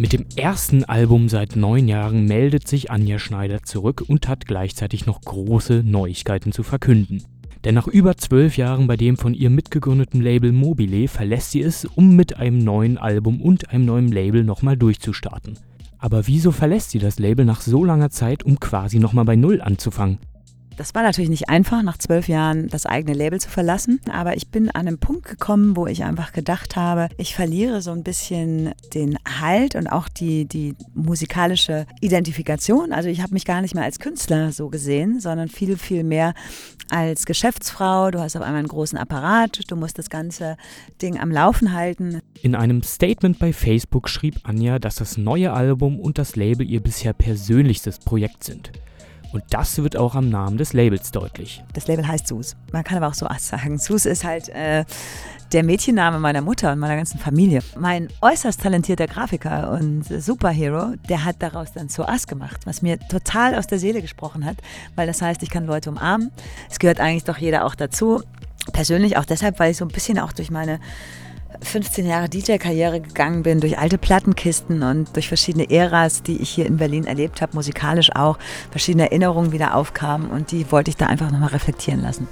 Mit dem ersten Album seit neun Jahren meldet sich Anja Schneider zurück und hat gleichzeitig noch große Neuigkeiten zu verkünden. Denn nach über zwölf Jahren bei dem von ihr mitgegründeten Label Mobile verlässt sie es, um mit einem neuen Album und einem neuen Label nochmal durchzustarten. Aber wieso verlässt sie das Label nach so langer Zeit, um quasi nochmal bei Null anzufangen? Das war natürlich nicht einfach, nach zwölf Jahren das eigene Label zu verlassen. Aber ich bin an einen Punkt gekommen, wo ich einfach gedacht habe, ich verliere so ein bisschen den Halt und auch die, die musikalische Identifikation. Also ich habe mich gar nicht mehr als Künstler so gesehen, sondern viel, viel mehr als Geschäftsfrau. Du hast auf einmal einen großen Apparat, du musst das ganze Ding am Laufen halten. In einem Statement bei Facebook schrieb Anja, dass das neue Album und das Label ihr bisher persönlichstes Projekt sind. Und das wird auch am Namen des Labels deutlich. Das Label heißt Sus. Man kann aber auch so sagen. Sus ist halt äh, der Mädchenname meiner Mutter und meiner ganzen Familie. Mein äußerst talentierter Grafiker und Superhero, der hat daraus dann Soas gemacht, was mir total aus der Seele gesprochen hat, weil das heißt, ich kann Leute umarmen. Es gehört eigentlich doch jeder auch dazu. Persönlich auch deshalb, weil ich so ein bisschen auch durch meine 15 Jahre DJ-Karriere gegangen bin, durch alte Plattenkisten und durch verschiedene Äras, die ich hier in Berlin erlebt habe, musikalisch auch, verschiedene Erinnerungen wieder aufkamen und die wollte ich da einfach nochmal reflektieren lassen.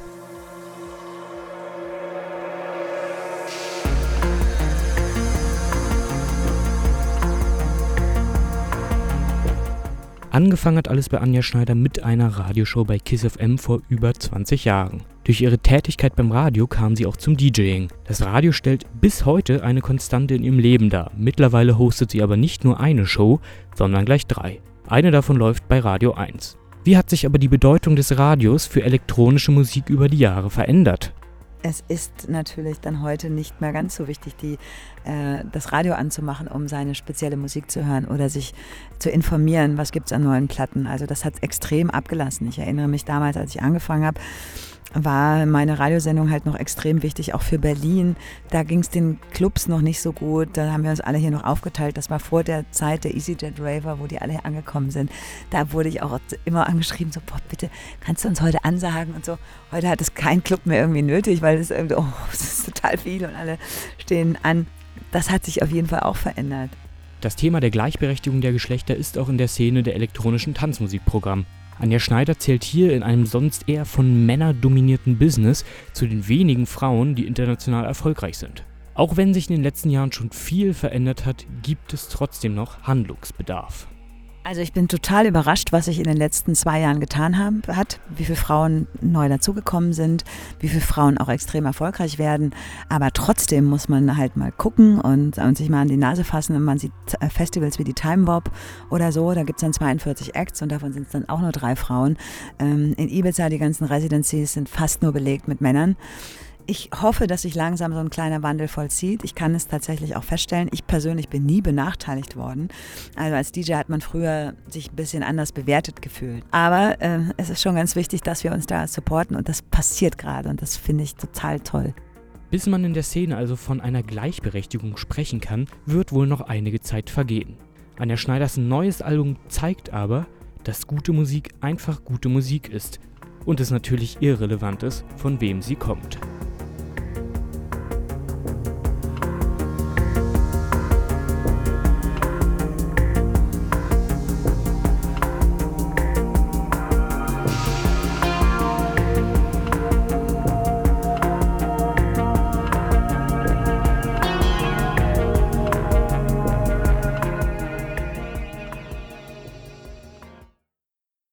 Angefangen hat alles bei Anja Schneider mit einer Radioshow bei Kiss FM vor über 20 Jahren. Durch ihre Tätigkeit beim Radio kam sie auch zum DJing. Das Radio stellt bis heute eine Konstante in ihrem Leben dar. Mittlerweile hostet sie aber nicht nur eine Show, sondern gleich drei. Eine davon läuft bei Radio 1. Wie hat sich aber die Bedeutung des Radios für elektronische Musik über die Jahre verändert? es ist natürlich dann heute nicht mehr ganz so wichtig, die, äh, das Radio anzumachen, um seine spezielle Musik zu hören oder sich zu informieren, was gibt es an neuen Platten. Also das hat extrem abgelassen. Ich erinnere mich damals, als ich angefangen habe, war meine Radiosendung halt noch extrem wichtig, auch für Berlin. Da ging es den Clubs noch nicht so gut. Da haben wir uns alle hier noch aufgeteilt. Das war vor der Zeit der EasyJet Raver, wo die alle angekommen sind. Da wurde ich auch immer angeschrieben, so, boah, bitte, kannst du uns heute ansagen und so. Heute hat es kein Club mehr irgendwie nötig, weil es irgendwie, oh, das ist total viel und alle stehen an. Das hat sich auf jeden Fall auch verändert. Das Thema der Gleichberechtigung der Geschlechter ist auch in der Szene der elektronischen Tanzmusikprogramm. Anja Schneider zählt hier in einem sonst eher von Männern dominierten Business zu den wenigen Frauen, die international erfolgreich sind. Auch wenn sich in den letzten Jahren schon viel verändert hat, gibt es trotzdem noch Handlungsbedarf. Also ich bin total überrascht, was sich in den letzten zwei Jahren getan haben, hat, wie viele Frauen neu dazugekommen sind, wie viele Frauen auch extrem erfolgreich werden. Aber trotzdem muss man halt mal gucken und, und sich mal an die Nase fassen. Und man sieht äh, Festivals wie die Time Bob oder so, da gibt es dann 42 Acts und davon sind es dann auch nur drei Frauen. Ähm, in Ibiza, die ganzen Residencies sind fast nur belegt mit Männern ich hoffe, dass sich langsam so ein kleiner Wandel vollzieht. Ich kann es tatsächlich auch feststellen. Ich persönlich bin nie benachteiligt worden. Also als DJ hat man früher sich ein bisschen anders bewertet gefühlt. Aber äh, es ist schon ganz wichtig, dass wir uns da supporten und das passiert gerade und das finde ich total toll. Bis man in der Szene also von einer Gleichberechtigung sprechen kann, wird wohl noch einige Zeit vergehen. Anja Schneiders neues Album zeigt aber, dass gute Musik einfach gute Musik ist und es natürlich irrelevant ist, von wem sie kommt.